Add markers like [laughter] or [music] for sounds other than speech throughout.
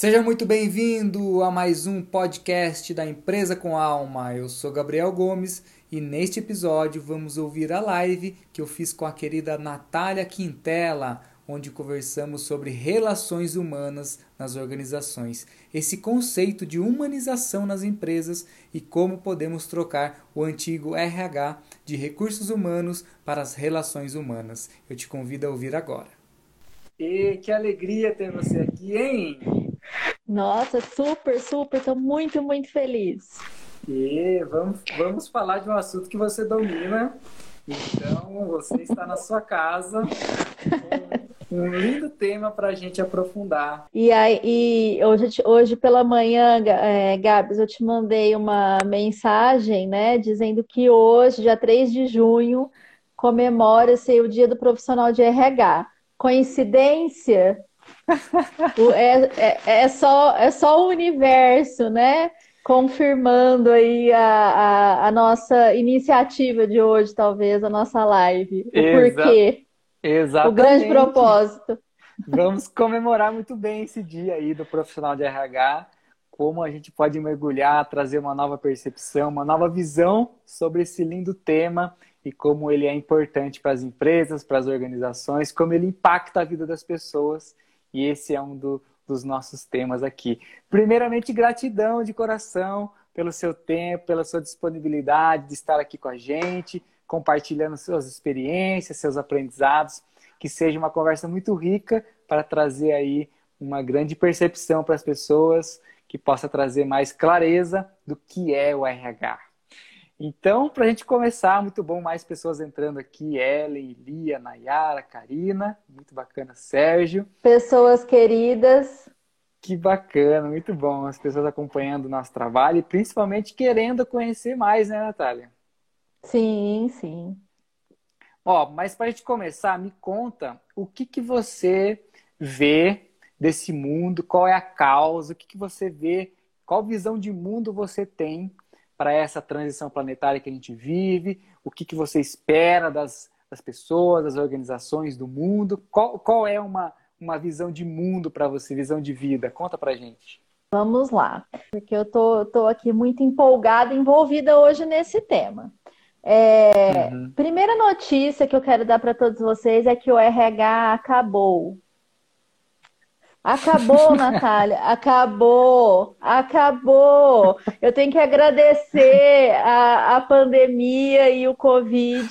Seja muito bem-vindo a mais um podcast da Empresa com Alma. Eu sou Gabriel Gomes e neste episódio vamos ouvir a live que eu fiz com a querida Natália Quintela, onde conversamos sobre relações humanas nas organizações, esse conceito de humanização nas empresas e como podemos trocar o antigo RH de recursos humanos para as relações humanas. Eu te convido a ouvir agora. E que alegria ter você aqui, hein? Nossa, super, super, estou muito, muito feliz. E vamos, vamos falar de um assunto que você domina. Então, você está na sua casa com um lindo tema para a gente aprofundar. E aí, e hoje, hoje pela manhã, é, Gabs, eu te mandei uma mensagem, né, dizendo que hoje, dia 3 de junho, comemora-se o Dia do Profissional de RH. Coincidência? É, é, é, só, é só o universo, né? Confirmando aí a, a, a, nossa iniciativa de hoje, talvez, a nossa live. O Exa porquê. Exatamente. O grande propósito. Vamos comemorar muito bem esse dia aí do profissional de RH, como a gente pode mergulhar, trazer uma nova percepção, uma nova visão sobre esse lindo tema e como ele é importante para as empresas, para as organizações, como ele impacta a vida das pessoas e esse é um do, dos nossos temas aqui. Primeiramente, gratidão de coração pelo seu tempo, pela sua disponibilidade de estar aqui com a gente, compartilhando suas experiências, seus aprendizados, que seja uma conversa muito rica para trazer aí uma grande percepção para as pessoas, que possa trazer mais clareza do que é o RH. Então, para a gente começar, muito bom, mais pessoas entrando aqui, Ellen, Lia, Nayara, Karina, muito bacana, Sérgio. Pessoas queridas. Que bacana, muito bom, as pessoas acompanhando o nosso trabalho e principalmente querendo conhecer mais, né, Natália? Sim, sim. Ó, mas para a gente começar, me conta o que, que você vê desse mundo, qual é a causa, o que, que você vê, qual visão de mundo você tem para essa transição planetária que a gente vive? O que, que você espera das, das pessoas, das organizações, do mundo? Qual, qual é uma, uma visão de mundo para você, visão de vida? Conta para gente. Vamos lá, porque eu tô, tô aqui muito empolgada, envolvida hoje nesse tema. É, uhum. Primeira notícia que eu quero dar para todos vocês é que o RH acabou. Acabou, Natália, acabou, acabou. Eu tenho que agradecer a, a pandemia e o Covid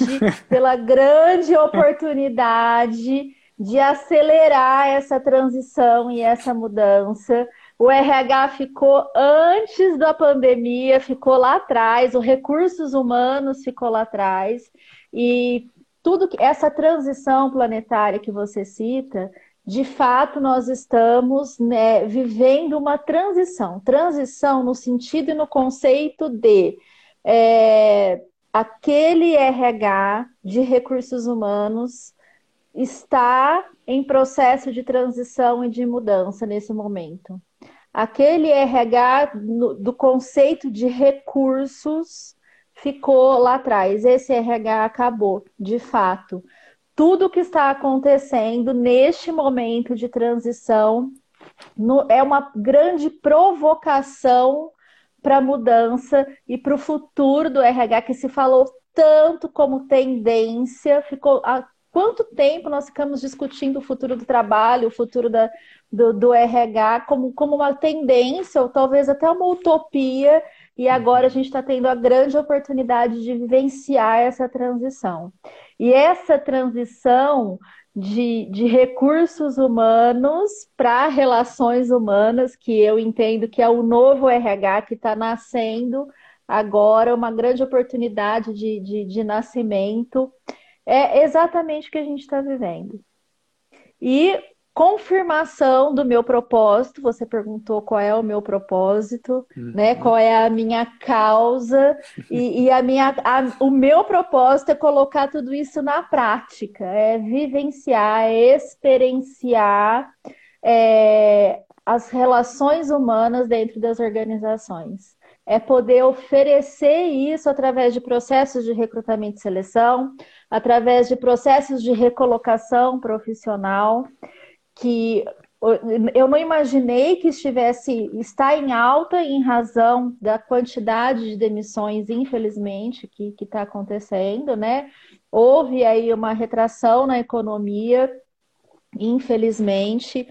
pela grande oportunidade de acelerar essa transição e essa mudança. O RH ficou antes da pandemia, ficou lá atrás, os recursos humanos ficou lá atrás, e tudo que essa transição planetária que você cita de fato, nós estamos né, vivendo uma transição transição no sentido e no conceito de é, aquele RH de recursos humanos está em processo de transição e de mudança nesse momento. Aquele RH do conceito de recursos ficou lá atrás. Esse RH acabou, de fato tudo o que está acontecendo neste momento de transição no, é uma grande provocação para a mudança e para o futuro do RH que se falou tanto como tendência. Ficou há quanto tempo nós ficamos discutindo o futuro do trabalho, o futuro da, do, do RH como, como uma tendência ou talvez até uma utopia e agora a gente está tendo a grande oportunidade de vivenciar essa transição. E essa transição de, de recursos humanos para relações humanas, que eu entendo que é o novo RH que está nascendo agora, uma grande oportunidade de, de, de nascimento, é exatamente o que a gente está vivendo. E confirmação do meu propósito. Você perguntou qual é o meu propósito, uhum. né? Qual é a minha causa e, e a minha, a, o meu propósito é colocar tudo isso na prática, é vivenciar, é experienciar é, as relações humanas dentro das organizações. É poder oferecer isso através de processos de recrutamento e seleção, através de processos de recolocação profissional que eu não imaginei que estivesse está em alta em razão da quantidade de demissões, infelizmente, que está acontecendo, né? Houve aí uma retração na economia, infelizmente,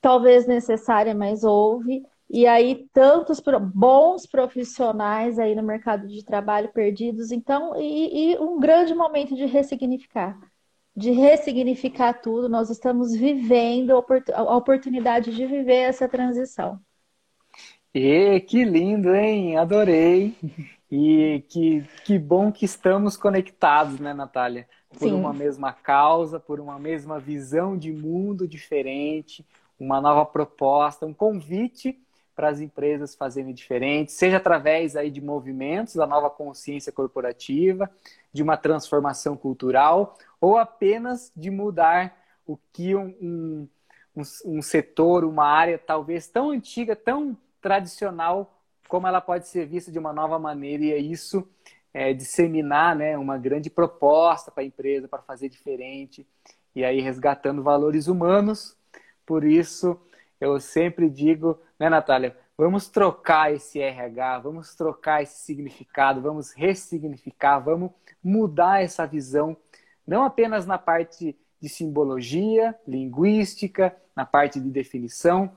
talvez necessária, mas houve. E aí, tantos bons profissionais aí no mercado de trabalho perdidos, então, e, e um grande momento de ressignificar de ressignificar tudo. Nós estamos vivendo a oportunidade de viver essa transição. E que lindo, hein? Adorei. E que, que bom que estamos conectados, né, Natália? Por Sim. uma mesma causa, por uma mesma visão de mundo diferente, uma nova proposta, um convite para as empresas fazerem diferente, seja através aí de movimentos da nova consciência corporativa, de uma transformação cultural, ou apenas de mudar o que um, um, um setor, uma área talvez tão antiga, tão tradicional, como ela pode ser vista de uma nova maneira, e é isso é, disseminar né, uma grande proposta para a empresa, para fazer diferente, e aí resgatando valores humanos. Por isso, eu sempre digo, né, Natália? Vamos trocar esse RH, vamos trocar esse significado, vamos ressignificar, vamos mudar essa visão, não apenas na parte de simbologia, linguística, na parte de definição,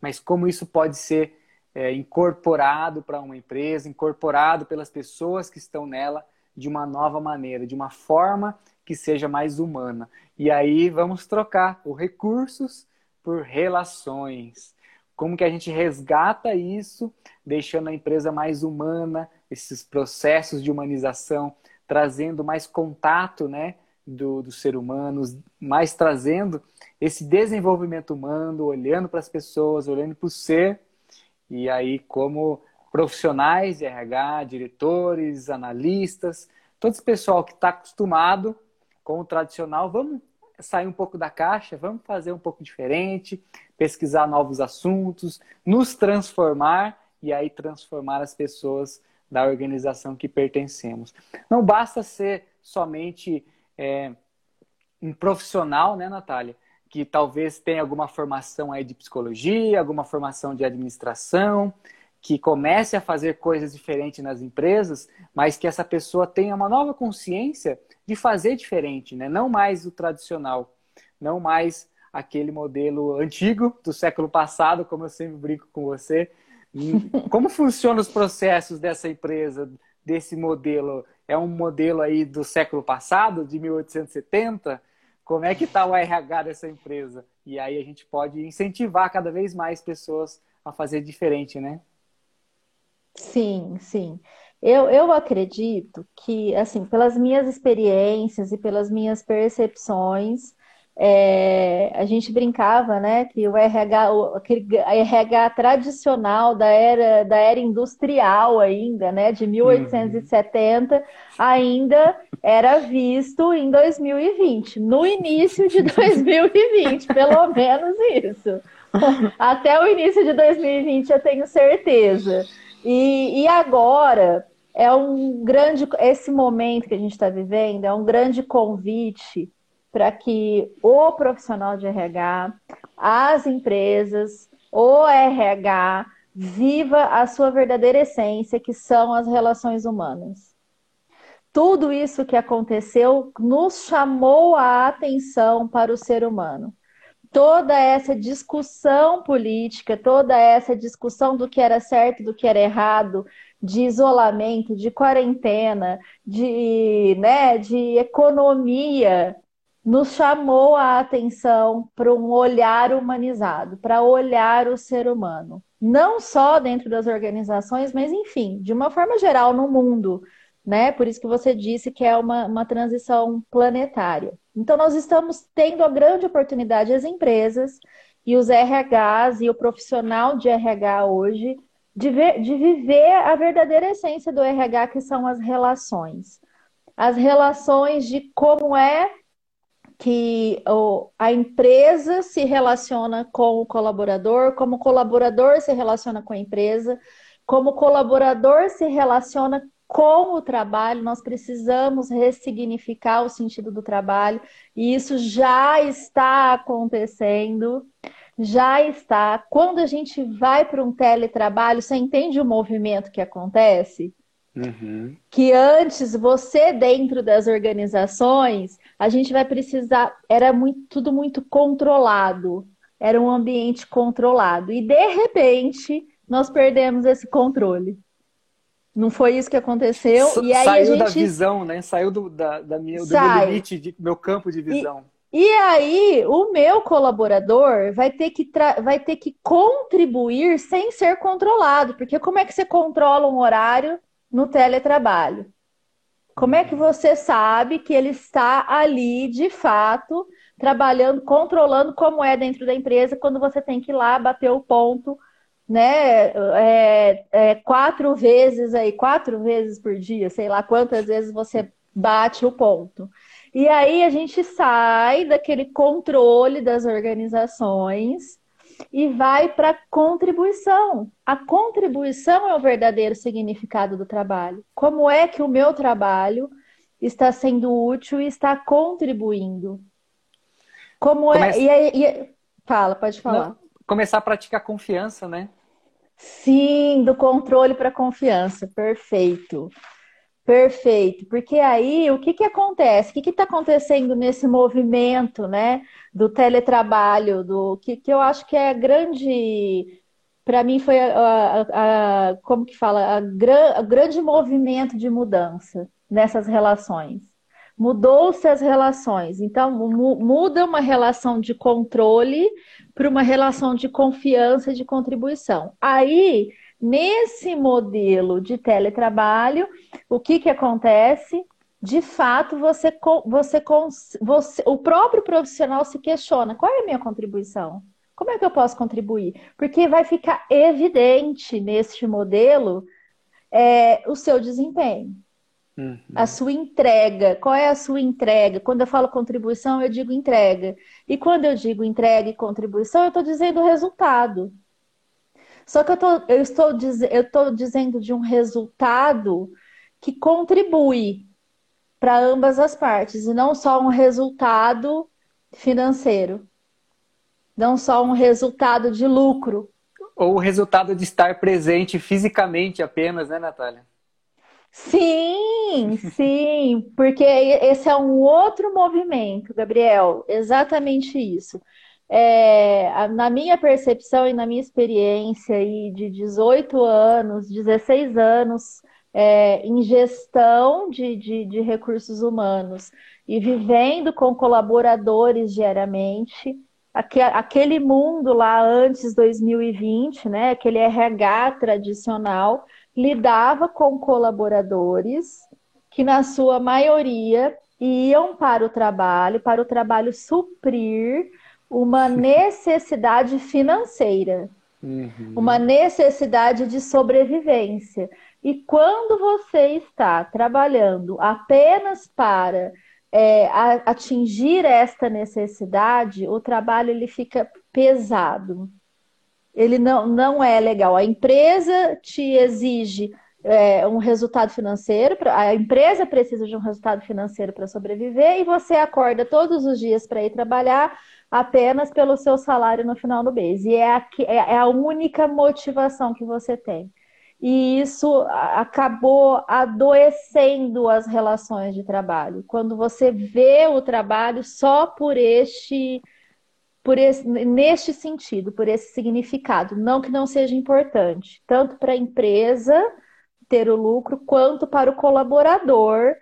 mas como isso pode ser é, incorporado para uma empresa, incorporado pelas pessoas que estão nela de uma nova maneira, de uma forma que seja mais humana. E aí vamos trocar os recursos por relações. Como que a gente resgata isso, deixando a empresa mais humana, esses processos de humanização, trazendo mais contato né, do, do ser humano, mais trazendo esse desenvolvimento humano, olhando para as pessoas, olhando para o ser, e aí como profissionais de RH, diretores, analistas, todo esse pessoal que está acostumado com o tradicional, vamos sair um pouco da caixa, vamos fazer um pouco diferente, pesquisar novos assuntos, nos transformar e aí transformar as pessoas da organização que pertencemos. Não basta ser somente é, um profissional, né, Natália? Que talvez tenha alguma formação aí de psicologia, alguma formação de administração, que comece a fazer coisas diferentes nas empresas, mas que essa pessoa tenha uma nova consciência de fazer diferente, né? não mais o tradicional, não mais aquele modelo antigo do século passado, como eu sempre brinco com você. Como [laughs] funcionam os processos dessa empresa, desse modelo? É um modelo aí do século passado, de 1870? Como é que está o RH dessa empresa? E aí a gente pode incentivar cada vez mais pessoas a fazer diferente, né? Sim, sim. Eu, eu acredito que, assim, pelas minhas experiências e pelas minhas percepções, é, a gente brincava, né, que o RH, o, aquele RH tradicional da era, da era industrial ainda, né, de 1870, uhum. ainda era visto em 2020, no início de [laughs] 2020, pelo menos isso. [laughs] Até o início de 2020 eu tenho certeza. E, e agora, é um grande. Esse momento que a gente está vivendo é um grande convite para que o profissional de RH, as empresas, o RH, viva a sua verdadeira essência, que são as relações humanas. Tudo isso que aconteceu nos chamou a atenção para o ser humano. Toda essa discussão política, toda essa discussão do que era certo, do que era errado, de isolamento, de quarentena, de, né, de economia, nos chamou a atenção para um olhar humanizado, para olhar o ser humano. Não só dentro das organizações, mas enfim, de uma forma geral no mundo. Né? Por isso que você disse que é uma, uma transição planetária. Então, nós estamos tendo a grande oportunidade, as empresas e os RHs e o profissional de RH hoje, de, ver, de viver a verdadeira essência do RH, que são as relações. As relações de como é que a empresa se relaciona com o colaborador, como o colaborador se relaciona com a empresa, como o colaborador se relaciona com o trabalho, nós precisamos ressignificar o sentido do trabalho, e isso já está acontecendo. já está. Quando a gente vai para um teletrabalho, você entende o movimento que acontece? Uhum. Que antes você dentro das organizações, a gente vai precisar, era muito, tudo muito controlado, era um ambiente controlado. E de repente, nós perdemos esse controle. Não foi isso que aconteceu. S e aí saiu a gente... da visão, né? Saiu do, da, da minha, do meu limite, de, meu campo de visão. E, e aí, o meu colaborador vai ter, que vai ter que contribuir sem ser controlado. Porque como é que você controla um horário no teletrabalho. Como é que você sabe que ele está ali, de fato, trabalhando, controlando como é dentro da empresa, quando você tem que ir lá bater o ponto, né? É, é, quatro vezes aí, quatro vezes por dia, sei lá quantas vezes você bate o ponto. E aí a gente sai daquele controle das organizações e vai para contribuição. A contribuição é o verdadeiro significado do trabalho. Como é que o meu trabalho está sendo útil e está contribuindo? Como é. E, e... Fala, pode falar. Não, começar a praticar confiança, né? Sim, do controle para confiança. Perfeito. Perfeito, porque aí o que, que acontece? O que está acontecendo nesse movimento né, do teletrabalho, do que, que eu acho que é grande, para mim foi a, a, a, como que fala, a, gran, grande movimento de mudança nessas relações. Mudou-se as relações, então muda uma relação de controle para uma relação de confiança e de contribuição. Aí Nesse modelo de teletrabalho, o que, que acontece? De fato, você, você, você, o próprio profissional se questiona: qual é a minha contribuição? Como é que eu posso contribuir? Porque vai ficar evidente neste modelo é, o seu desempenho. Uhum. A sua entrega. Qual é a sua entrega? Quando eu falo contribuição, eu digo entrega. E quando eu digo entrega e contribuição, eu estou dizendo resultado. Só que eu, tô, eu, estou, eu estou dizendo de um resultado que contribui para ambas as partes, e não só um resultado financeiro, não só um resultado de lucro. Ou o resultado de estar presente fisicamente apenas, né, Natália? Sim, sim, porque esse é um outro movimento, Gabriel, exatamente isso. É, na minha percepção e na minha experiência aí de 18 anos, 16 anos é, em gestão de, de, de recursos humanos e vivendo com colaboradores diariamente, aquele mundo lá antes 2020, né, aquele RH tradicional, lidava com colaboradores que, na sua maioria, iam para o trabalho, para o trabalho suprir uma necessidade financeira, uhum. uma necessidade de sobrevivência. E quando você está trabalhando apenas para é, atingir esta necessidade, o trabalho ele fica pesado. Ele não, não é legal. A empresa te exige é, um resultado financeiro, a empresa precisa de um resultado financeiro para sobreviver e você acorda todos os dias para ir trabalhar apenas pelo seu salário no final do mês. E é a, é a única motivação que você tem. E isso acabou adoecendo as relações de trabalho. Quando você vê o trabalho só por este, por esse, neste sentido, por esse significado, não que não seja importante, tanto para a empresa ter o lucro, quanto para o colaborador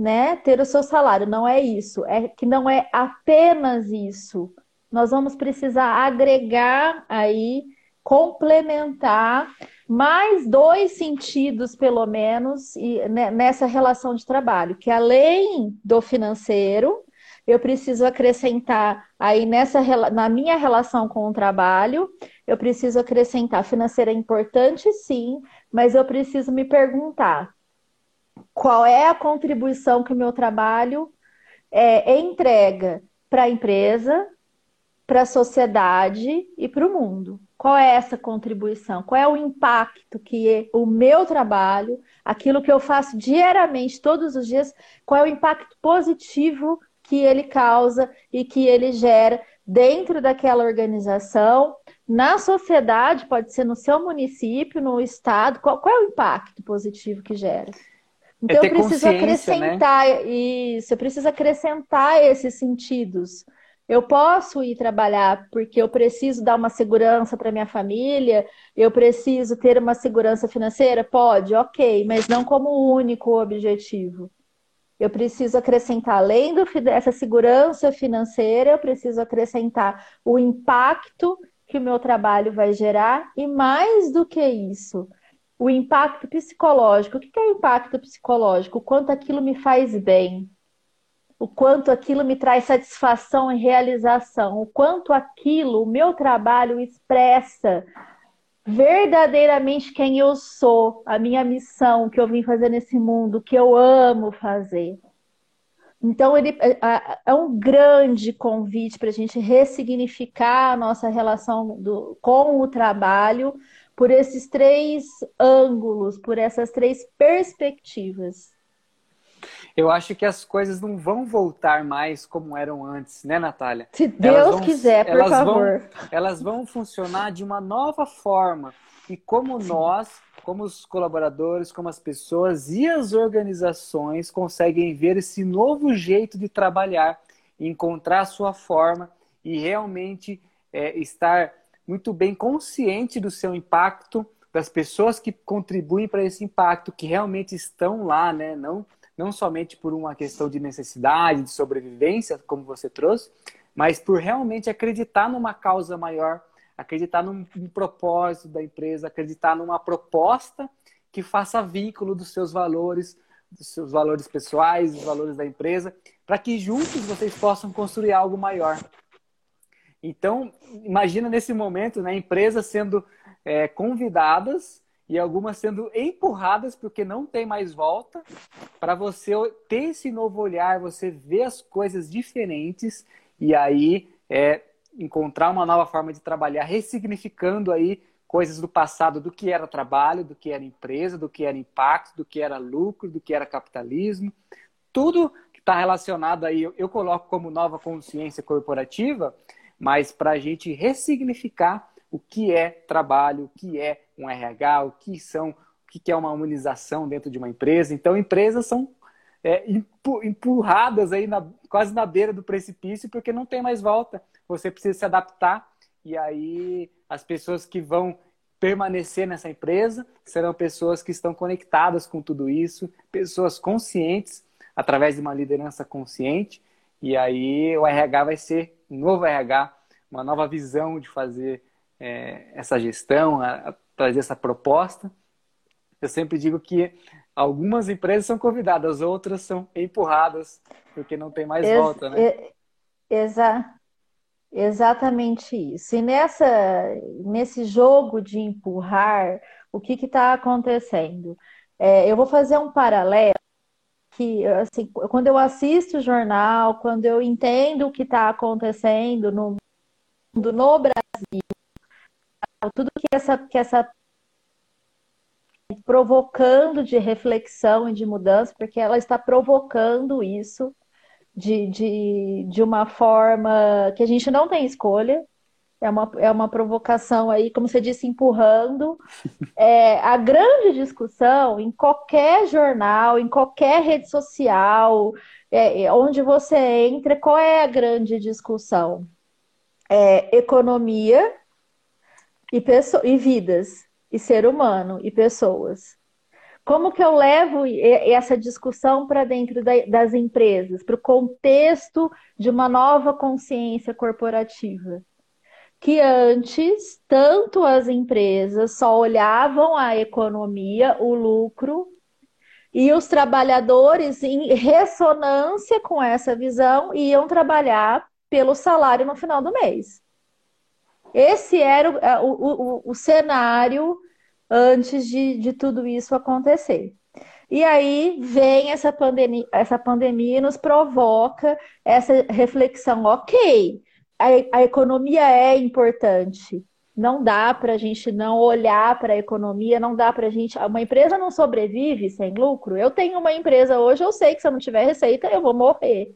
né, ter o seu salário. Não é isso. É que não é apenas isso. Nós vamos precisar agregar aí, complementar mais dois sentidos, pelo menos, né, nessa relação de trabalho, que além do financeiro, eu preciso acrescentar aí nessa na minha relação com o trabalho, eu preciso acrescentar financeira é importante, sim, mas eu preciso me perguntar qual é a contribuição que o meu trabalho é, entrega para a empresa, para a sociedade e para o mundo. Qual é essa contribuição? Qual é o impacto que o meu trabalho, aquilo que eu faço diariamente, todos os dias, qual é o impacto positivo que ele causa e que ele gera dentro daquela organização, na sociedade, pode ser no seu município, no estado, qual, qual é o impacto positivo que gera? Então é eu preciso né? acrescentar né? isso, eu preciso acrescentar esses sentidos. Eu posso ir trabalhar porque eu preciso dar uma segurança para minha família, eu preciso ter uma segurança financeira? Pode, ok, mas não como único objetivo. Eu preciso acrescentar, além dessa segurança financeira, eu preciso acrescentar o impacto que o meu trabalho vai gerar e mais do que isso, o impacto psicológico. O que é o impacto psicológico? O quanto aquilo me faz bem, o quanto aquilo me traz satisfação e realização, o quanto aquilo, o meu trabalho expressa verdadeiramente quem eu sou, a minha missão que eu vim fazer nesse mundo, que eu amo fazer. Então, ele é, é um grande convite para a gente ressignificar a nossa relação do, com o trabalho por esses três ângulos, por essas três perspectivas. Eu acho que as coisas não vão voltar mais como eram antes, né, Natália? Se Deus vão, quiser, por favor. Vão, elas vão funcionar de uma nova forma. E como nós, como os colaboradores, como as pessoas e as organizações conseguem ver esse novo jeito de trabalhar, encontrar a sua forma e realmente é, estar muito bem consciente do seu impacto, das pessoas que contribuem para esse impacto, que realmente estão lá, né? Não não somente por uma questão de necessidade, de sobrevivência, como você trouxe, mas por realmente acreditar numa causa maior, acreditar num, num propósito da empresa, acreditar numa proposta que faça vínculo dos seus valores, dos seus valores pessoais, dos valores da empresa, para que juntos vocês possam construir algo maior. Então, imagina nesse momento, né, empresas sendo é, convidadas e algumas sendo empurradas porque não tem mais volta, para você ter esse novo olhar, você ver as coisas diferentes e aí é, encontrar uma nova forma de trabalhar, ressignificando aí coisas do passado, do que era trabalho, do que era empresa, do que era impacto, do que era lucro, do que era capitalismo, tudo que está relacionado aí, eu, coloco como nova consciência corporativa, mas para a gente ressignificar o que é trabalho, o que é um RH, o que são, o que é uma humanização dentro de uma empresa. Então, empresas são é, empurradas aí na, quase na beira do precipício porque não tem mais volta. Você precisa se adaptar e aí as pessoas que vão permanecer nessa empresa serão pessoas que estão conectadas com tudo isso, pessoas conscientes através de uma liderança consciente. E aí o RH vai ser um novo RH, uma nova visão de fazer é, essa gestão, a, a trazer essa proposta. Eu sempre digo que algumas empresas são convidadas, outras são empurradas, porque não tem mais Ex volta, né? Exa exatamente isso. E nessa, nesse jogo de empurrar, o que está acontecendo? É, eu vou fazer um paralelo que, assim, quando eu assisto o jornal, quando eu entendo o que está acontecendo no mundo, no Brasil, tudo que essa, que essa provocando de reflexão e de mudança, porque ela está provocando isso de, de, de uma forma que a gente não tem escolha. É uma, é uma provocação aí, como você disse, empurrando. [laughs] É, a grande discussão em qualquer jornal, em qualquer rede social, é, é onde você entra, qual é a grande discussão? É, economia e, e vidas, e ser humano, e pessoas. Como que eu levo essa discussão para dentro das empresas, para o contexto de uma nova consciência corporativa? Que antes, tanto as empresas só olhavam a economia, o lucro, e os trabalhadores, em ressonância com essa visão, iam trabalhar pelo salário no final do mês. Esse era é, o, o, o cenário antes de, de tudo isso acontecer. E aí vem essa pandemia, essa pandemia e nos provoca essa reflexão, ok, a, a economia é importante. Não dá para a gente não olhar para a economia, não dá para a gente. Uma empresa não sobrevive sem lucro. Eu tenho uma empresa hoje, eu sei que se eu não tiver receita, eu vou morrer.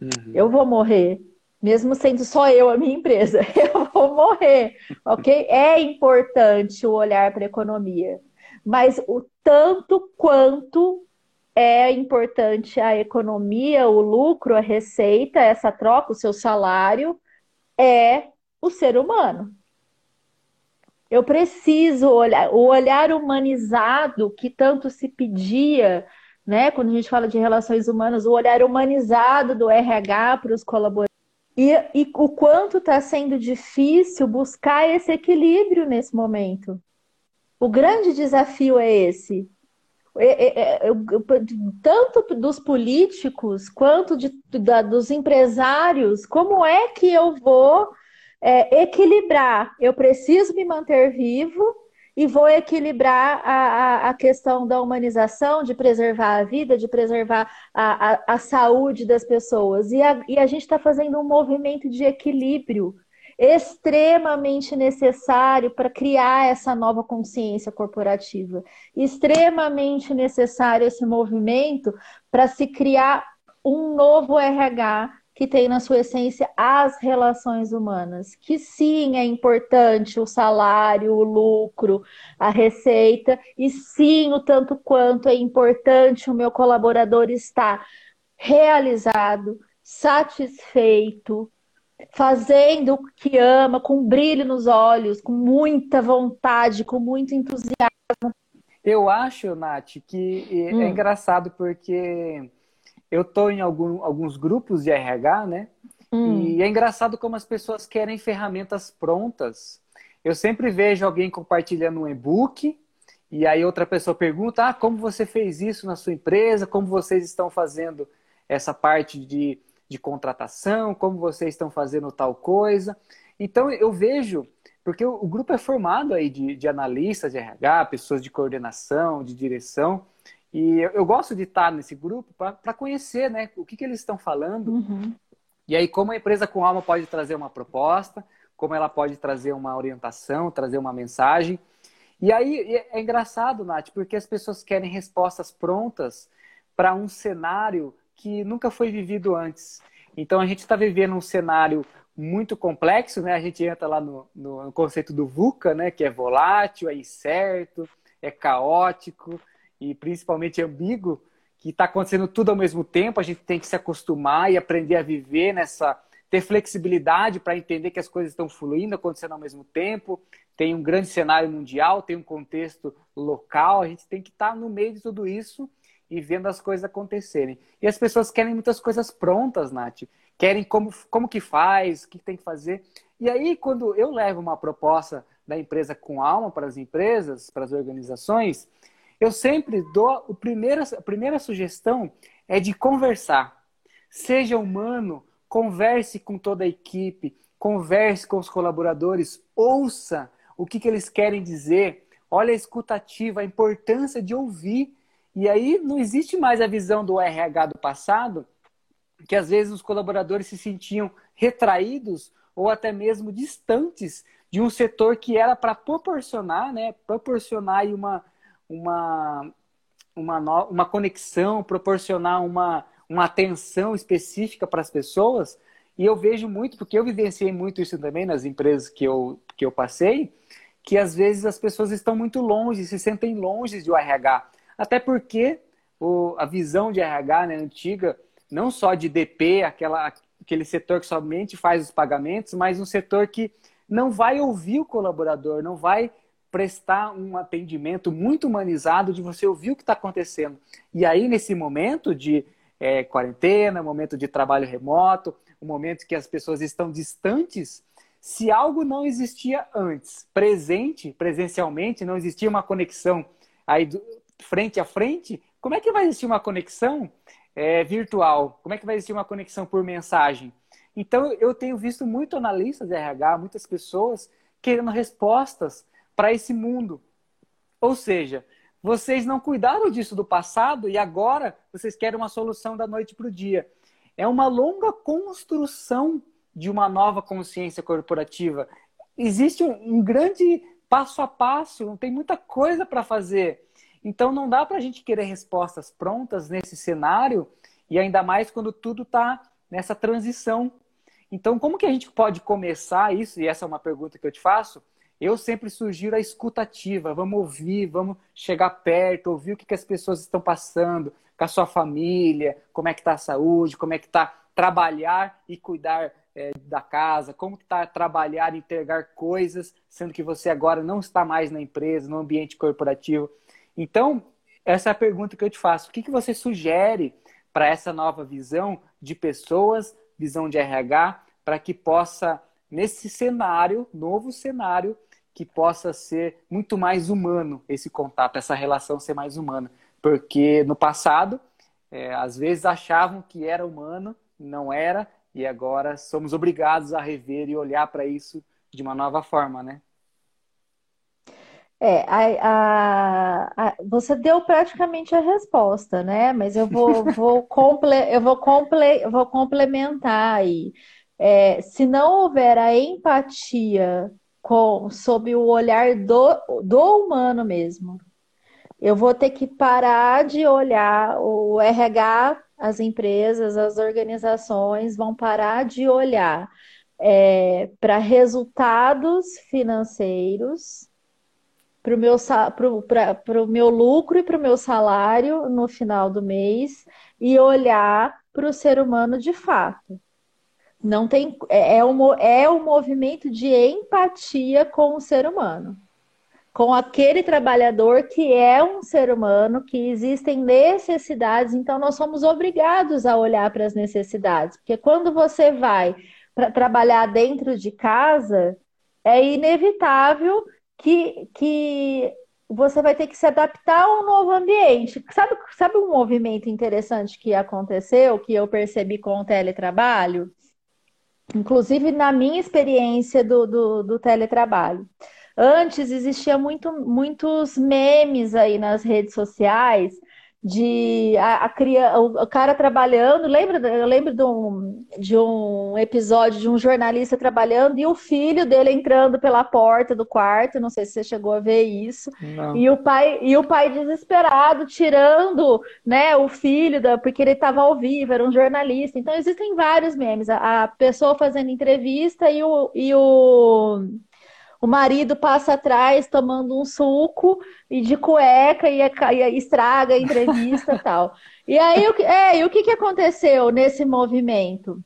Uhum. Eu vou morrer. Mesmo sendo só eu a minha empresa, [laughs] eu vou morrer, ok? É importante o olhar para a economia, mas o tanto quanto é importante a economia, o lucro, a receita, essa troca, o seu salário, é o ser humano. Eu preciso olhar o olhar humanizado que tanto se pedia, né? Quando a gente fala de relações humanas, o olhar humanizado do RH para os colaboradores. E, e o quanto está sendo difícil buscar esse equilíbrio nesse momento. O grande desafio é esse. É, é, é, tanto dos políticos quanto de, da, dos empresários, como é que eu vou é, equilibrar? Eu preciso me manter vivo e vou equilibrar a, a, a, questão da humanização, de preservar a vida, de preservar a, a, a saúde das pessoas. E a, e a gente está fazendo um movimento de equilíbrio extremamente necessário para criar essa nova consciência corporativa, extremamente necessário esse movimento para se criar um novo RH que tem na sua essência as relações humanas, que sim é importante o salário, o lucro, a receita, e sim o tanto quanto é importante o meu colaborador estar realizado, satisfeito, fazendo o que ama, com brilho nos olhos, com muita vontade, com muito entusiasmo. Eu acho, Nath, que é hum. engraçado porque eu estou em algum, alguns grupos de RH, né? Hum. E é engraçado como as pessoas querem ferramentas prontas. Eu sempre vejo alguém compartilhando um e-book e aí outra pessoa pergunta: ah, como você fez isso na sua empresa? Como vocês estão fazendo essa parte de de contratação, como vocês estão fazendo tal coisa. Então eu vejo, porque o, grupo é formado aí de, de analistas de RH, pessoas de coordenação, de direção, e eu, eu gosto de estar nesse grupo para conhecer né, o que, que eles estão falando. Uhum. E aí, como a empresa com alma pode trazer uma proposta, como ela pode trazer uma orientação, trazer uma mensagem. E aí é engraçado, Nath, porque as pessoas querem respostas prontas para um cenário que nunca foi vivido antes. Então a gente está vivendo um cenário muito complexo, né? A gente entra lá no, no, conceito do VUCA, né? Que é volátil, é incerto, é caótico e principalmente ambíguo, que está acontecendo tudo ao mesmo tempo. A gente tem que se acostumar e aprender a viver nessa ter flexibilidade para entender que as coisas estão fluindo, acontecendo ao mesmo tempo. Tem um grande cenário mundial, tem um contexto local. A gente tem que estar tá no meio de tudo isso e vendo as coisas acontecerem. E as pessoas querem muitas coisas prontas, Nath. Querem como, como que faz, o que tem que fazer. E aí, quando eu levo uma proposta da empresa com alma para as empresas, para as organizações, eu sempre dou o primeiro, a primeira sugestão é de conversar. Seja humano, converse com toda a equipe, converse com os colaboradores, ouça o que, que eles querem dizer, olha a escutativa, a importância de ouvir e aí não existe mais a visão do RH do passado, que às vezes os colaboradores se sentiam retraídos ou até mesmo distantes de um setor que era para proporcionar, né, proporcionar uma, uma, uma, uma conexão, proporcionar uma, uma atenção específica para as pessoas. E eu vejo muito, porque eu vivenciei muito isso também nas empresas que eu, que eu passei, que às vezes as pessoas estão muito longe, se sentem longe do RH. Até porque o, a visão de RH né, antiga, não só de DP, aquela, aquele setor que somente faz os pagamentos, mas um setor que não vai ouvir o colaborador, não vai prestar um atendimento muito humanizado de você ouvir o que está acontecendo. E aí, nesse momento de é, quarentena, momento de trabalho remoto, um momento que as pessoas estão distantes, se algo não existia antes, presente, presencialmente, não existia uma conexão aí do, frente a frente, como é que vai existir uma conexão é, virtual? Como é que vai existir uma conexão por mensagem? Então, eu tenho visto muito analistas de RH, muitas pessoas querendo respostas para esse mundo. Ou seja, vocês não cuidaram disso do passado e agora vocês querem uma solução da noite para o dia. É uma longa construção de uma nova consciência corporativa. Existe um, um grande passo a passo, não tem muita coisa para fazer. Então não dá para a gente querer respostas prontas nesse cenário e ainda mais quando tudo está nessa transição. Então, como que a gente pode começar isso? E essa é uma pergunta que eu te faço. Eu sempre sugiro a escutativa. Vamos ouvir, vamos chegar perto, ouvir o que, que as pessoas estão passando com a sua família, como é que está a saúde, como é que está trabalhar e cuidar é, da casa, como está trabalhar e entregar coisas, sendo que você agora não está mais na empresa, no ambiente corporativo. Então, essa é a pergunta que eu te faço. O que, que você sugere para essa nova visão de pessoas, visão de RH, para que possa, nesse cenário, novo cenário, que possa ser muito mais humano esse contato, essa relação ser mais humana. Porque no passado, é, às vezes achavam que era humano, não era, e agora somos obrigados a rever e olhar para isso de uma nova forma, né? É, a, a, a, você deu praticamente a resposta, né? Mas eu vou, vou, [laughs] comple, eu vou, comple, eu vou complementar aí. É, se não houver a empatia com, sob o olhar do, do humano mesmo, eu vou ter que parar de olhar o RH, as empresas, as organizações vão parar de olhar é, para resultados financeiros para o meu, pro, meu lucro e para o meu salário no final do mês e olhar para o ser humano de fato. Não tem é, é, um, é um movimento de empatia com o ser humano, com aquele trabalhador que é um ser humano, que existem necessidades, então nós somos obrigados a olhar para as necessidades, porque quando você vai para trabalhar dentro de casa, é inevitável que, que você vai ter que se adaptar a um novo ambiente. Sabe, sabe um movimento interessante que aconteceu, que eu percebi com o teletrabalho? Inclusive na minha experiência do, do, do teletrabalho. Antes existia muito, muitos memes aí nas redes sociais de a, a, o cara trabalhando. Lembra, eu lembro de um, de um episódio de um jornalista trabalhando e o filho dele entrando pela porta do quarto. Não sei se você chegou a ver isso. Não. E o pai e o pai desesperado tirando, né, o filho da, porque ele estava ao vivo, era um jornalista. Então existem vários memes. A, a pessoa fazendo entrevista e o, e o o marido passa atrás tomando um suco e de cueca e, e estraga a entrevista e tal. E aí, o, é, e o que, que aconteceu nesse movimento?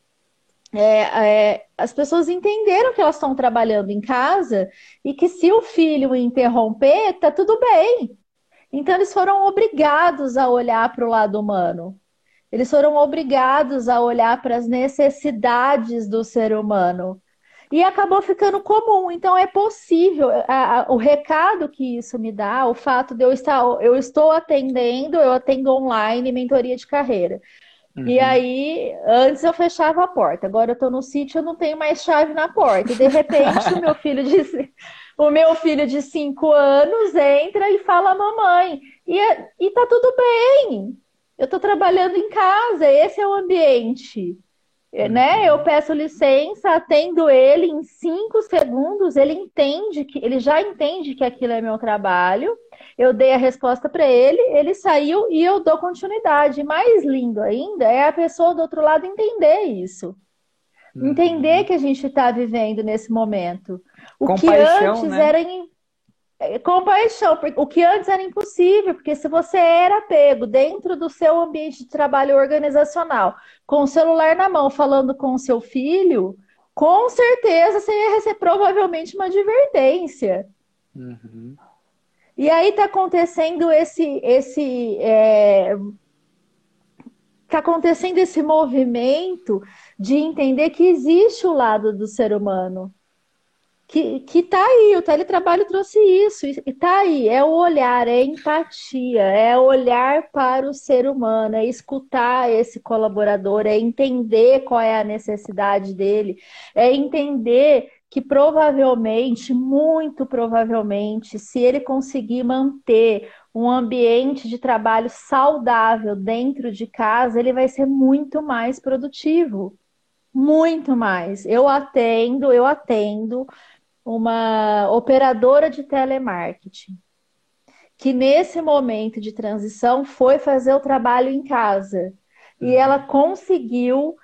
É, é, as pessoas entenderam que elas estão trabalhando em casa e que se o filho interromper, tá tudo bem. Então eles foram obrigados a olhar para o lado humano. Eles foram obrigados a olhar para as necessidades do ser humano e acabou ficando comum. Então é possível. A, a, o recado que isso me dá, o fato de eu estar, eu estou atendendo, eu atendo online mentoria de carreira. Uhum. E aí, antes eu fechava a porta, agora eu estou no sítio, eu não tenho mais chave na porta. E de repente, o meu [laughs] filho de o meu filho de cinco anos entra e fala mamãe. E, e tá tudo bem. Eu estou trabalhando em casa, esse é o ambiente. É, né? Eu peço licença, atendo ele em cinco segundos, ele entende que ele já entende que aquilo é meu trabalho. Eu dei a resposta para ele, ele saiu e eu dou continuidade. Mais lindo ainda é a pessoa do outro lado entender isso. Uhum. Entender que a gente está vivendo nesse momento. O Compaixão, que antes né? era compaixão, o que antes era impossível, porque se você era pego dentro do seu ambiente de trabalho organizacional, com o celular na mão, falando com o seu filho, com certeza você ia receber provavelmente uma advertência. Uhum. E aí está acontecendo esse, esse é... tá acontecendo esse movimento de entender que existe o lado do ser humano que, que tá aí, o teletrabalho trouxe isso, e tá aí, é o olhar, é empatia, é olhar para o ser humano, é escutar esse colaborador, é entender qual é a necessidade dele, é entender que provavelmente, muito provavelmente, se ele conseguir manter um ambiente de trabalho saudável dentro de casa, ele vai ser muito mais produtivo. Muito mais. Eu atendo, eu atendo uma operadora de telemarketing, que nesse momento de transição foi fazer o trabalho em casa. E uhum. ela conseguiu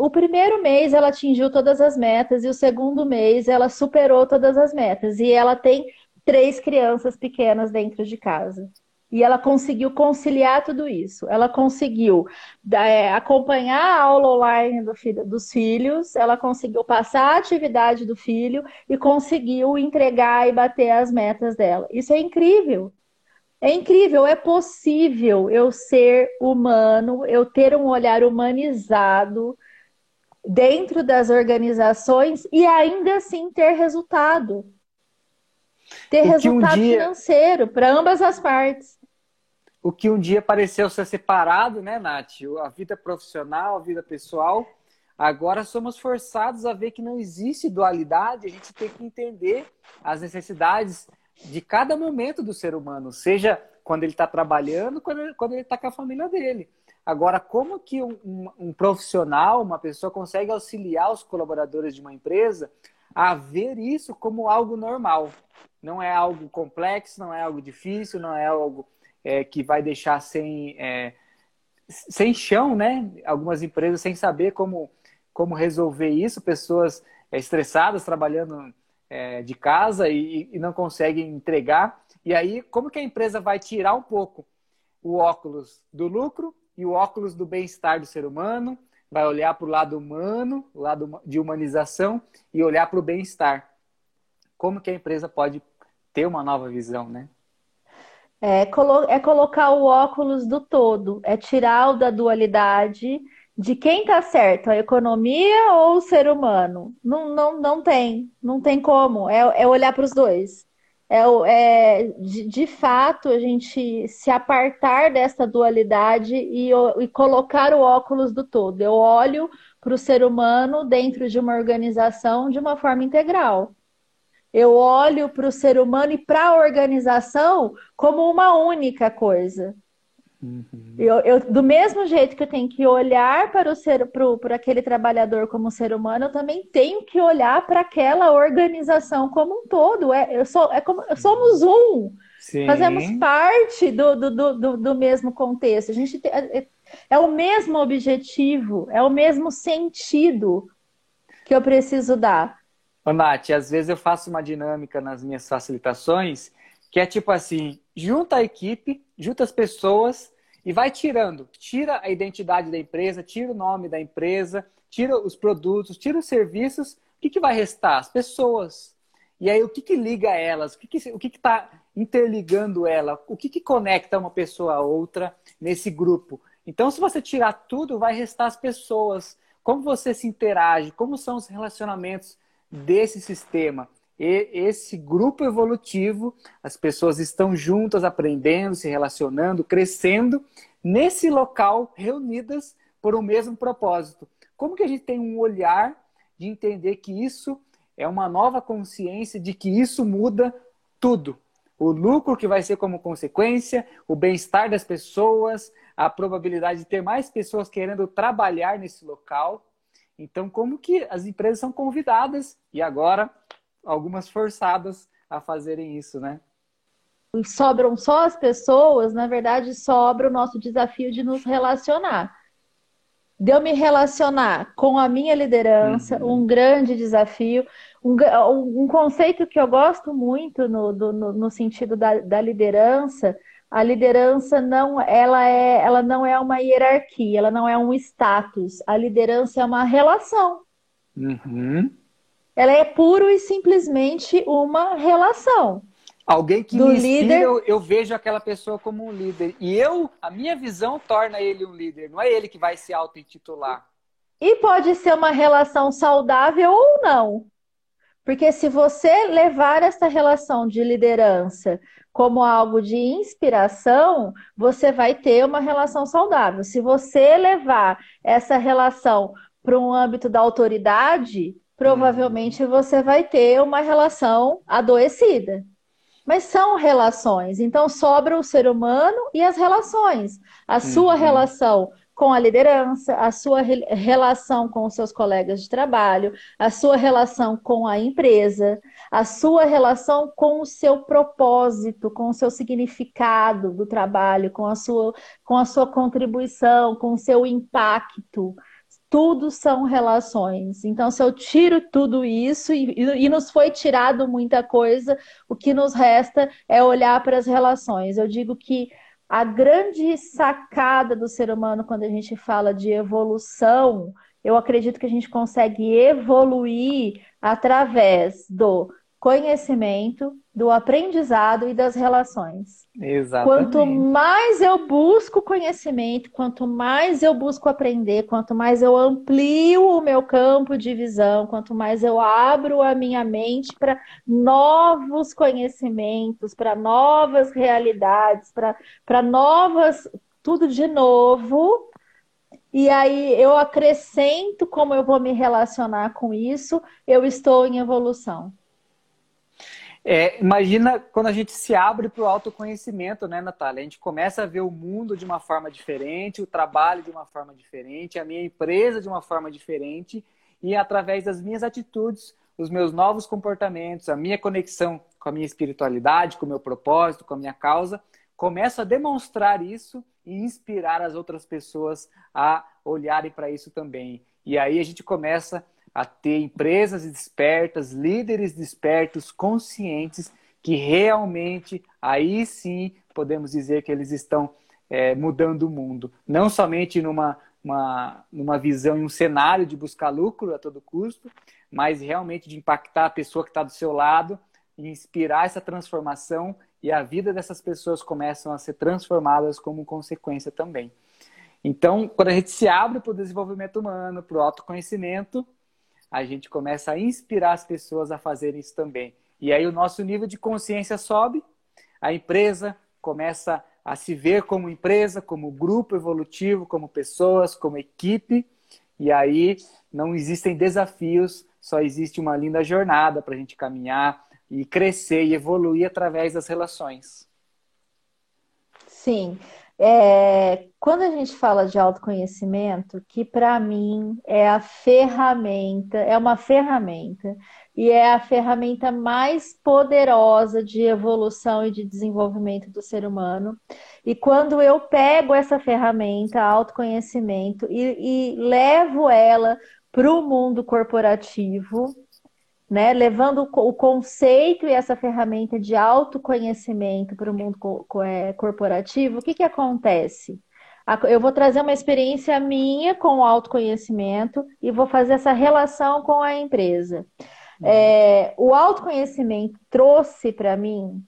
o primeiro mês ela atingiu todas as metas e o segundo mês ela superou todas as metas. E ela tem três crianças pequenas dentro de casa. E ela conseguiu conciliar tudo isso. Ela conseguiu é, acompanhar a aula online do filho, dos filhos, ela conseguiu passar a atividade do filho e conseguiu entregar e bater as metas dela. Isso é incrível. É incrível, é possível eu ser humano, eu ter um olhar humanizado dentro das organizações e ainda assim ter resultado. Ter resultado um dia... financeiro para ambas as partes. O que um dia pareceu ser separado, né, Nath? A vida profissional, a vida pessoal. Agora somos forçados a ver que não existe dualidade, a gente tem que entender as necessidades de cada momento do ser humano, seja quando ele está trabalhando, quando ele, está com a família dele. Agora, como que um, um, um, profissional, uma pessoa consegue auxiliar os colaboradores de uma empresa a ver isso como algo normal? Não é algo complexo, não é algo difícil, não é algo é, que vai deixar sem, é, sem chão, né? Algumas empresas sem saber como, como resolver isso, pessoas é, estressadas trabalhando é, de casa e, e, não conseguem entregar. E aí, como que a empresa vai tirar um pouco o óculos do lucro e o óculos do bem-estar do ser humano? Vai olhar para o lado humano, o lado de humanização e olhar para o bem-estar. Como que a empresa pode ter uma nova visão, né? É, colo é colocar o óculos do todo, é tirar o da dualidade de quem está certo, a economia ou o ser humano? Não, não, não tem, não tem como. É, é olhar para os dois. É, é de, de, fato a gente se apartar dessa dualidade e, e colocar o óculos do todo. Eu olho para o ser humano dentro de uma organização de uma forma integral. Eu olho para o ser humano e para a organização como uma única coisa. Uhum. Eu, eu, do mesmo jeito que eu tenho que olhar para o ser, para aquele trabalhador como ser humano, eu também tenho que olhar para aquela organização como um todo. É, eu sou, é como, somos um. Sim. Fazemos parte do, do, do, do, mesmo contexto. A gente tem, é, é o mesmo objetivo, é o mesmo sentido que eu preciso dar. Ô, Nath, às vezes eu faço uma dinâmica nas minhas facilitações que é tipo assim, junta a equipe, junta as pessoas e vai tirando. Tira a identidade da empresa, tira o nome da empresa, tira os produtos, tira os serviços. O que, que vai restar? As pessoas. E aí, o que, que liga elas? O que está que, que tá interligando ela? O que, que conecta uma pessoa a outra nesse grupo? Então, se você tirar tudo, vai restar as pessoas. Como você se interage? Como são os relacionamentos desse sistema? E esse grupo evolutivo, as pessoas estão juntas, aprendendo, se relacionando, crescendo, nesse local, reunidas por um mesmo propósito. Como que a gente tem um olhar de entender que isso é uma nova consciência de que isso muda tudo? O lucro que vai ser como consequência, o bem-estar das pessoas, a probabilidade de ter mais pessoas querendo trabalhar nesse local. Então, como que as empresas são convidadas e agora algumas forçadas a fazerem isso, né? Sobram só as pessoas, na verdade, sobra o nosso desafio de nos relacionar. De eu me relacionar com a minha liderança, uhum. um grande desafio, um, um, conceito que eu gosto muito no, do, no, no sentido da, da liderança, a liderança não ela é ela não é uma hierarquia, ela não é um status. A liderança é uma relação. Uhum ela é puro e simplesmente uma relação. Alguém que do me líder... eu, eu, vejo aquela pessoa como um líder. E eu, a minha visão torna ele um líder. Não é ele que vai se auto-intitular. E pode ser uma relação saudável ou não. Porque se você levar essa relação de liderança como algo de inspiração, você vai ter uma relação saudável. Se você levar essa relação para um âmbito da autoridade, provavelmente você vai ter uma relação adoecida. Mas são relações, então sobra o ser humano e as relações. A sua uhum. relação com a liderança, a sua re relação com os seus colegas de trabalho, a sua relação com a empresa, a sua relação com o seu propósito, com o seu significado do trabalho, com a sua, com a sua contribuição, com o seu impacto. Tudo são relações. Então, se eu tiro tudo isso e, e nos foi tirado muita coisa, o que nos resta é olhar para as relações. Eu digo que a grande sacada do ser humano quando a gente fala de evolução, eu acredito que a gente consegue evoluir através do conhecimento, do aprendizado e das relações. Exatamente. Quanto mais eu busco conhecimento, quanto mais eu busco aprender, quanto mais eu amplio o meu campo de visão, quanto mais eu abro a minha mente para novos conhecimentos, para novas realidades, para novas. tudo de novo. E aí eu acrescento como eu vou me relacionar com isso, eu estou em evolução. É, imagina quando a gente se abre para o autoconhecimento, né, Natália? A gente começa a ver o mundo de uma forma diferente, o trabalho de uma forma diferente, a minha empresa de uma forma diferente, e através das minhas atitudes, os meus novos comportamentos, a minha conexão com a minha espiritualidade, com o meu propósito, com a minha causa, começo a demonstrar isso e inspirar as outras pessoas a olharem para isso também. E aí a gente começa a ter empresas despertas, líderes despertos, conscientes, que realmente aí sim podemos dizer que eles estão é, mudando o mundo. Não somente numa, uma, numa visão e um cenário de buscar lucro a todo custo, mas realmente de impactar a pessoa que está do seu lado e inspirar essa transformação e a vida dessas pessoas começam a ser transformadas como consequência também. Então, quando a gente se abre para o desenvolvimento humano, para o autoconhecimento, a gente começa a inspirar as pessoas a fazerem isso também. E aí o nosso nível de consciência sobe, a empresa começa a se ver como empresa, como grupo evolutivo, como pessoas, como equipe, e aí não existem desafios, só existe uma linda jornada para a gente caminhar e crescer e evoluir através das relações. Sim. É, quando a gente fala de autoconhecimento, que para mim é a ferramenta, é uma ferramenta, e é a ferramenta mais poderosa de evolução e de desenvolvimento do ser humano. E quando eu pego essa ferramenta, autoconhecimento, e, e levo ela para o mundo corporativo, né, levando o conceito e essa ferramenta de autoconhecimento para o mundo é, corporativo, o que, que acontece? Eu vou trazer uma experiência minha com o autoconhecimento e vou fazer essa relação com a empresa. Uhum. É, o autoconhecimento trouxe para mim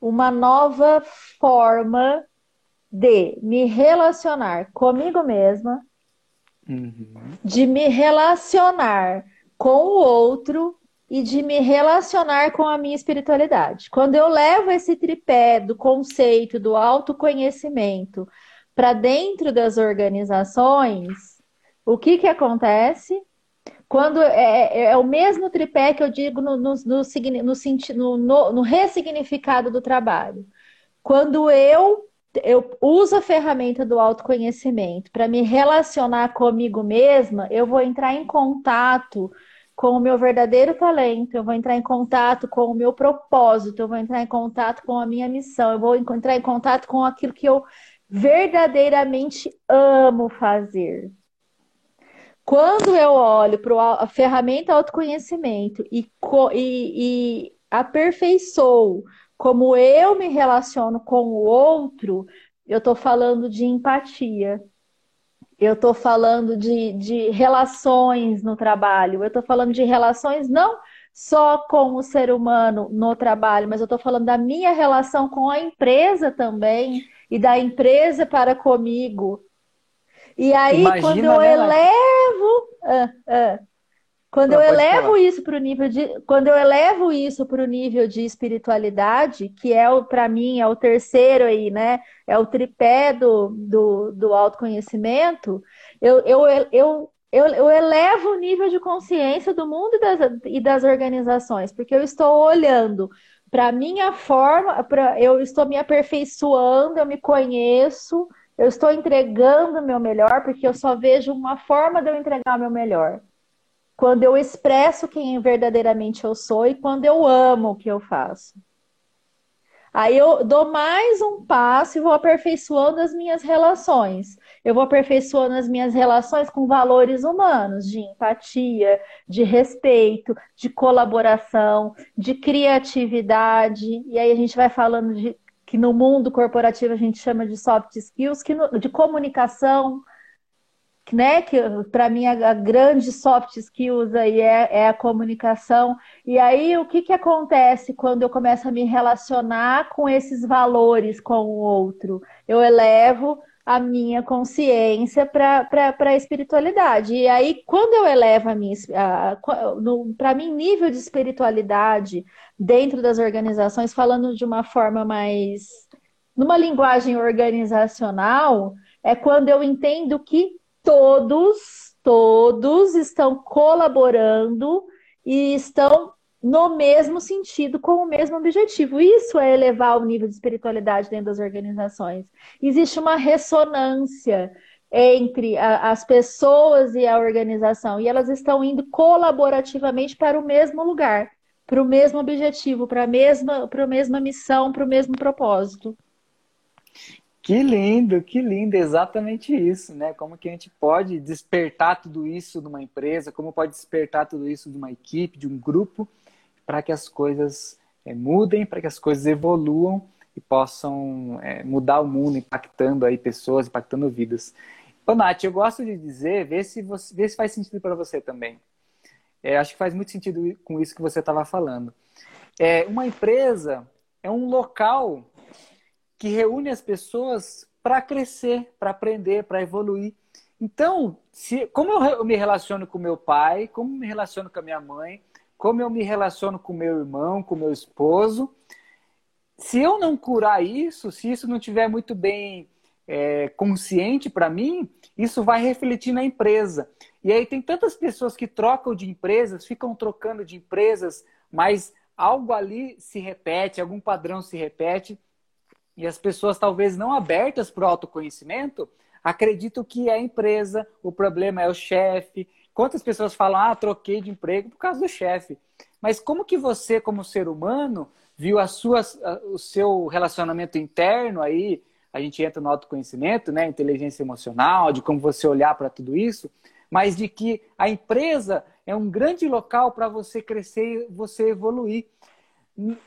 uma nova forma de me relacionar comigo mesma, uhum. de me relacionar com o outro e de me relacionar com a minha espiritualidade. Quando eu levo esse tripé do conceito do autoconhecimento para dentro das organizações, o que, que acontece? Quando é, é, é, o mesmo tripé que eu digo no, no, no, no, no, ressignificado do trabalho. Quando eu eu uso a ferramenta do autoconhecimento para me relacionar comigo mesma, eu vou entrar em contato com o meu verdadeiro talento, eu vou entrar em contato com o meu propósito, eu vou entrar em contato com a minha missão, eu vou entrar em contato com aquilo que eu verdadeiramente amo fazer. Quando eu olho para a ferramenta autoconhecimento e, e, e aperfeiçoo como eu me relaciono com o outro, eu estou falando de empatia, eu estou falando de, de relações no trabalho, eu estou falando de relações não só com o ser humano no trabalho, mas eu estou falando da minha relação com a empresa também e da empresa para comigo. E aí, Imagina, quando eu né, elevo. Ah, ah, quando eu elevo isso para o nível de, quando eu elevo isso para o nível de espiritualidade, que é o para mim é o terceiro aí, né? É o tripé do, do, do autoconhecimento. Eu, eu, eu, eu, eu elevo o nível de consciência do mundo e das, e das organizações, porque eu estou olhando para a minha forma, pra, eu estou me aperfeiçoando, eu me conheço, eu estou entregando o meu melhor, porque eu só vejo uma forma de eu entregar o meu melhor quando eu expresso quem verdadeiramente eu sou e quando eu amo o que eu faço. Aí eu dou mais um passo e vou aperfeiçoando as minhas relações. Eu vou aperfeiçoando as minhas relações com valores humanos, de empatia, de respeito, de colaboração, de criatividade. E aí a gente vai falando de que no mundo corporativo a gente chama de soft skills, que no, de comunicação, né? Que para mim a, grande soft skills aí é, é, a comunicação. E aí o que, que acontece quando eu começo a me relacionar com esses valores com o outro? Eu elevo a minha consciência para a espiritualidade. E aí, quando eu elevo a minha para mim, nível de espiritualidade dentro das organizações, falando de uma forma mais numa linguagem organizacional, é quando eu entendo que todos, todos estão colaborando e estão no mesmo sentido, com o mesmo objetivo. Isso é elevar o nível de espiritualidade dentro das organizações. Existe uma ressonância entre a, as pessoas e a organização, e elas estão indo colaborativamente para o mesmo lugar, para o mesmo objetivo, para a mesma, para a mesma missão, para o mesmo propósito. Que lindo, que lindo, exatamente isso, né? Como que a gente pode despertar tudo isso numa empresa, como pode despertar tudo isso de uma equipe, de um grupo, para que as coisas é, mudem, para que as coisas evoluam e possam é, mudar o mundo, impactando aí pessoas, impactando vidas. Ô, Nath, eu gosto de dizer, vê se, você, vê se faz sentido para você também. É, acho que faz muito sentido com isso que você estava falando. É, uma empresa é um local que reúne as pessoas para crescer, para aprender, para evoluir. Então, se, como eu me relaciono com meu pai, como me relaciono com a minha mãe, como eu me relaciono com meu irmão, com meu esposo, se eu não curar isso, se isso não estiver muito bem é, consciente para mim, isso vai refletir na empresa. E aí tem tantas pessoas que trocam de empresas, ficam trocando de empresas, mas algo ali se repete, algum padrão se repete e as pessoas talvez não abertas para o autoconhecimento acreditam que é a empresa, o problema é o chefe. Quantas pessoas falam, ah, troquei de emprego por causa do chefe. Mas como que você, como ser humano, viu a sua, o seu relacionamento interno aí? A gente entra no autoconhecimento, né? Inteligência emocional, de como você olhar para tudo isso, mas de que a empresa é um grande local para você crescer e você evoluir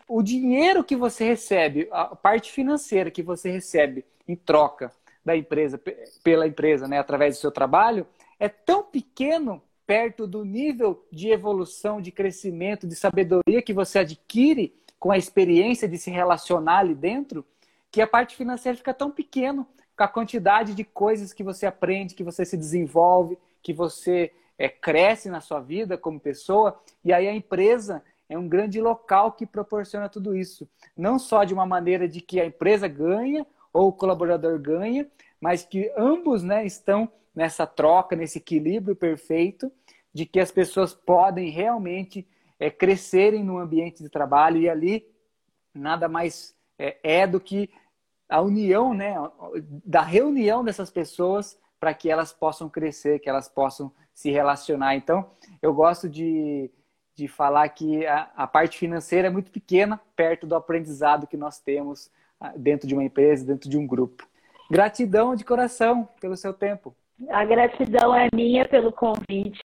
o dinheiro que você recebe, a parte financeira que você recebe em troca da empresa, pela empresa, né, através do seu trabalho, é tão pequeno perto do nível de evolução, de crescimento, de sabedoria que você adquire com a experiência de se relacionar ali dentro, que a parte financeira fica tão pequeno com a quantidade de coisas que você aprende, que você se desenvolve, que você é, cresce na sua vida como pessoa, e aí a empresa é um grande local que proporciona tudo isso. Não só de uma maneira de que a empresa ganha ou o colaborador ganha, mas que ambos né, estão nessa troca, nesse equilíbrio perfeito, de que as pessoas podem realmente é, crescerem no ambiente de trabalho e ali nada mais é, é do que a união, né, da reunião dessas pessoas para que elas possam crescer, que elas possam se relacionar. Então, eu gosto de de falar que a, a, parte financeira é muito pequena perto do aprendizado que nós temos ah, dentro de uma empresa, dentro de um grupo. Gratidão de coração pelo seu tempo. A gratidão é minha pelo convite.